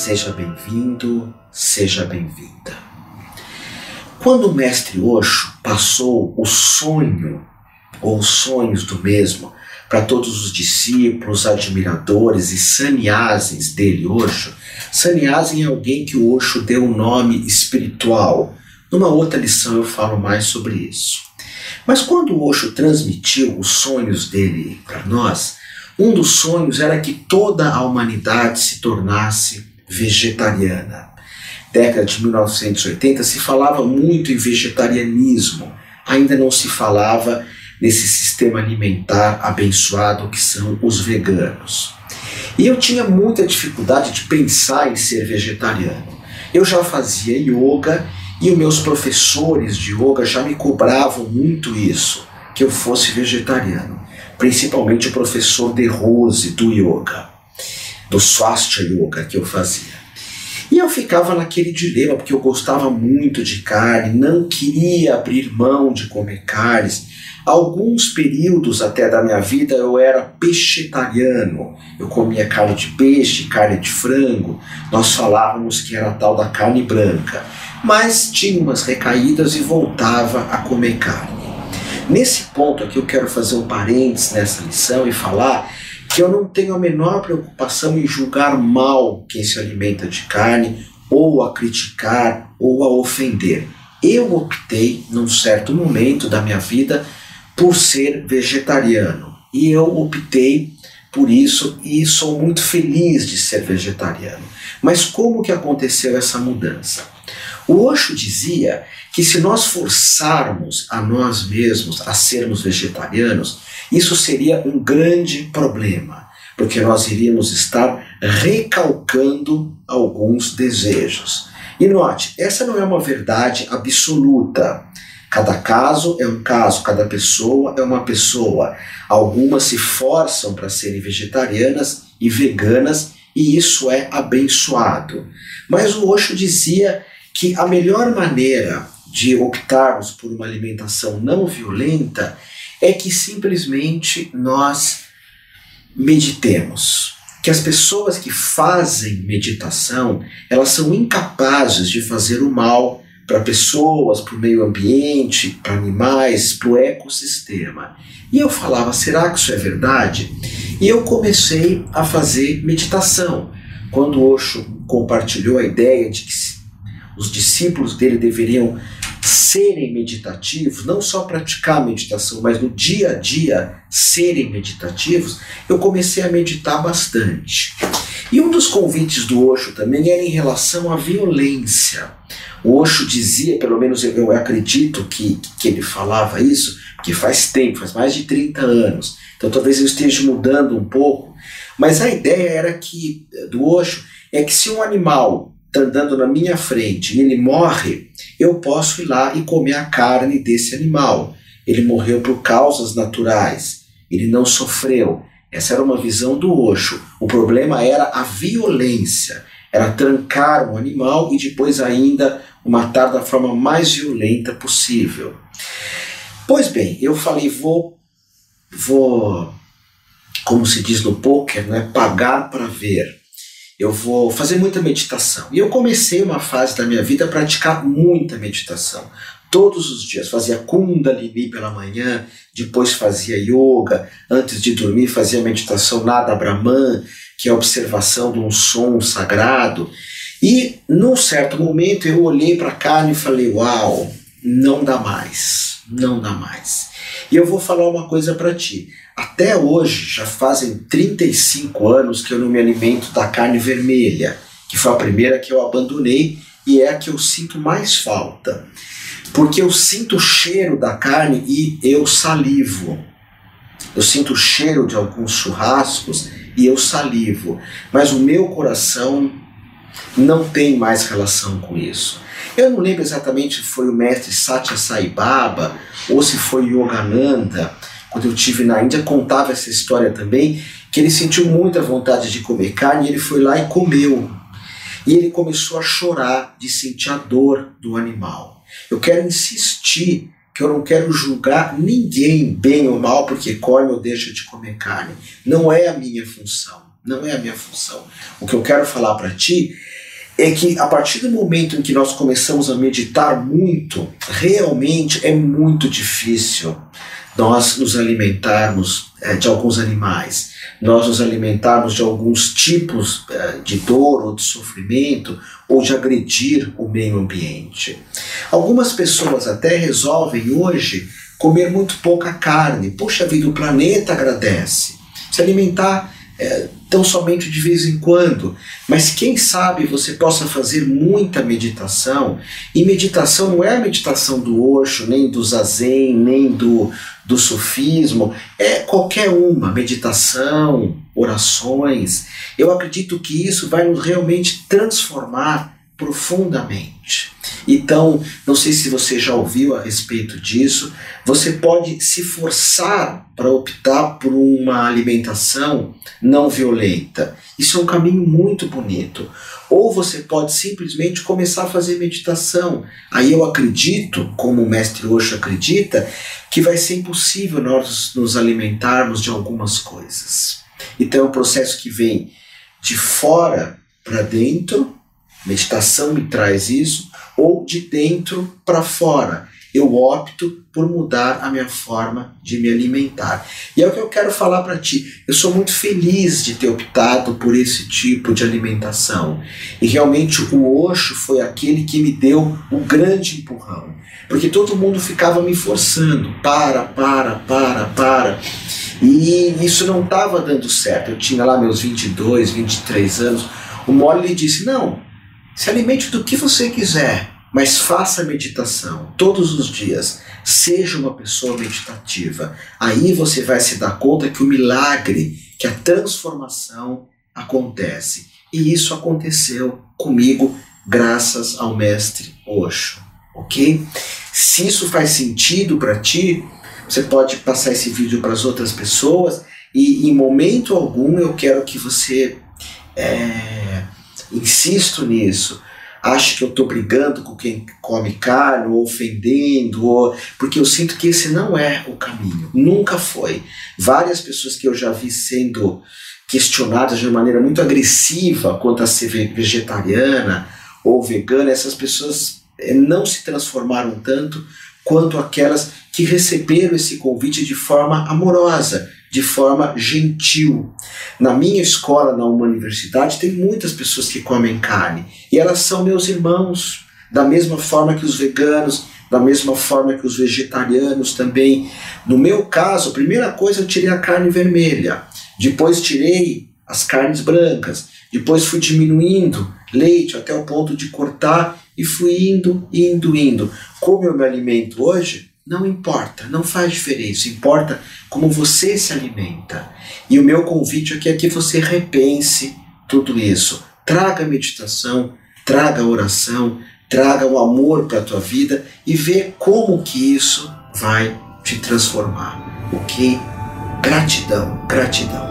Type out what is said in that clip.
seja bem-vindo, seja bem-vinda. Quando o mestre Osho passou o sonho, ou os sonhos do mesmo, para todos os discípulos, admiradores e sannyasis dele, Osho, sannyasi é alguém que o Osho deu um nome espiritual. Numa outra lição eu falo mais sobre isso. Mas quando o Osho transmitiu os sonhos dele para nós, um dos sonhos era que toda a humanidade se tornasse vegetariana. Década de 1980 se falava muito em vegetarianismo, ainda não se falava nesse sistema alimentar abençoado que são os veganos. E eu tinha muita dificuldade de pensar em ser vegetariano. Eu já fazia yoga e os meus professores de yoga já me cobravam muito isso, que eu fosse vegetariano principalmente o professor De Rose do yoga, do Swastika Yoga que eu fazia. E eu ficava naquele dilema, porque eu gostava muito de carne, não queria abrir mão de comer carnes. Alguns períodos até da minha vida eu era pescetariano. Eu comia carne de peixe, carne de frango. Nós falávamos que era tal da carne branca. Mas tinha umas recaídas e voltava a comer carne. Nesse ponto aqui eu quero fazer um parênteses nessa lição e falar que eu não tenho a menor preocupação em julgar mal quem se alimenta de carne, ou a criticar, ou a ofender. Eu optei, num certo momento da minha vida, por ser vegetariano. E eu optei por isso e sou muito feliz de ser vegetariano. Mas como que aconteceu essa mudança? O Osho dizia que se nós forçarmos a nós mesmos a sermos vegetarianos, isso seria um grande problema, porque nós iríamos estar recalcando alguns desejos. E note, essa não é uma verdade absoluta. Cada caso é um caso, cada pessoa é uma pessoa. Algumas se forçam para serem vegetarianas e veganas, e isso é abençoado. Mas o Osho dizia que a melhor maneira de optarmos por uma alimentação não violenta é que simplesmente nós meditemos. Que as pessoas que fazem meditação, elas são incapazes de fazer o mal para pessoas, para o meio ambiente, para animais, para o ecossistema. E eu falava, será que isso é verdade? E eu comecei a fazer meditação. Quando Osho compartilhou a ideia de que os discípulos dele deveriam serem meditativos, não só praticar meditação, mas no dia a dia serem meditativos, eu comecei a meditar bastante. E um dos convites do Osho também era em relação à violência. O Osho dizia, pelo menos eu, acredito que, que ele falava isso, que faz tempo, faz mais de 30 anos. Então talvez eu esteja mudando um pouco, mas a ideia era que do Osho é que se um animal está andando na minha frente e ele morre, eu posso ir lá e comer a carne desse animal. Ele morreu por causas naturais, ele não sofreu. Essa era uma visão do Osho. O problema era a violência, era trancar um animal e depois ainda o matar da forma mais violenta possível. Pois bem, eu falei, vou, vou, como se diz no poker, né, pagar para ver eu vou fazer muita meditação. E eu comecei uma fase da minha vida a praticar muita meditação. Todos os dias fazia Kundalini pela manhã, depois fazia yoga, antes de dormir fazia meditação Nada Brahman, que é a observação de um som sagrado. E num certo momento eu olhei para a carne e falei: Uau, não dá mais, não dá mais. E eu vou falar uma coisa para ti. Até hoje, já fazem 35 anos que eu não me alimento da carne vermelha, que foi a primeira que eu abandonei e é a que eu sinto mais falta. Porque eu sinto o cheiro da carne e eu salivo. Eu sinto o cheiro de alguns churrascos e eu salivo. Mas o meu coração não tem mais relação com isso. Eu não lembro exatamente se foi o mestre Satya Sai Baba ou se foi Yogananda quando eu tive na Índia, contava essa história também, que ele sentiu muita vontade de comer carne e ele foi lá e comeu. E ele começou a chorar de sentir a dor do animal. Eu quero insistir que eu não quero julgar ninguém, bem ou mal, porque come ou deixa de comer carne. Não é a minha função. não é a minha função. O que eu quero falar para ti é que a partir do momento em que nós começamos a meditar muito, realmente é muito difícil nós nos alimentarmos é, de alguns animais, nós nos alimentarmos de alguns tipos é, de dor ou de sofrimento ou de agredir o meio ambiente. Algumas pessoas até resolvem hoje comer muito pouca carne. Puxa vida, o planeta agradece. Se alimentar é, tão somente de vez em quando, mas quem sabe você possa fazer muita meditação. E meditação não é a meditação do Osho, nem do Zazen, nem do, do sufismo, é qualquer uma, meditação, orações. Eu acredito que isso vai nos realmente transformar profundamente. Então, não sei se você já ouviu a respeito disso, você pode se forçar para optar por uma alimentação não violenta. Isso é um caminho muito bonito. Ou você pode simplesmente começar a fazer meditação. Aí eu acredito, como o mestre Osho acredita, que vai ser impossível nós nos alimentarmos de algumas coisas. Então é um processo que vem de fora para dentro, meditação me traz isso, ou de dentro para fora. Eu opto por mudar a minha forma de me alimentar. E é o que eu quero falar para ti. Eu sou muito feliz de ter optado por esse tipo de alimentação. E realmente o Osho foi aquele que me deu um grande empurrão. Porque todo mundo ficava me forçando. Para, para, para, para. E isso não estava dando certo. Eu tinha lá meus 22, 23 anos. O Molly disse: Não, se alimente do que você quiser, mas faça meditação todos os dias. Seja uma pessoa meditativa. Aí você vai se dar conta que o milagre, que a transformação acontece. E isso aconteceu comigo graças ao mestre Osho, ok? Se isso faz sentido para ti, você pode passar esse vídeo para as outras pessoas e em momento algum eu quero que você é, insisto nisso. Acho que eu estou brigando com quem come carne, ou ofendendo, ou... porque eu sinto que esse não é o caminho. Nunca foi. Várias pessoas que eu já vi sendo questionadas de maneira muito agressiva quanto a ser vegetariana ou vegana, essas pessoas eh, não se transformaram tanto quanto aquelas que receberam esse convite de forma amorosa, de forma gentil. Na minha escola, na universidade, tem muitas pessoas que comem carne e elas são meus irmãos, da mesma forma que os veganos, da mesma forma que os vegetarianos também. No meu caso, a primeira coisa eu tirei a carne vermelha, depois tirei as carnes brancas, depois fui diminuindo leite até o ponto de cortar e fui indo, indo, indo. Como eu me alimento hoje, não importa, não faz diferença, importa como você se alimenta. E o meu convite aqui é que você repense tudo isso. Traga meditação, traga oração, traga o amor para a tua vida e vê como que isso vai te transformar. Ok? Gratidão, gratidão.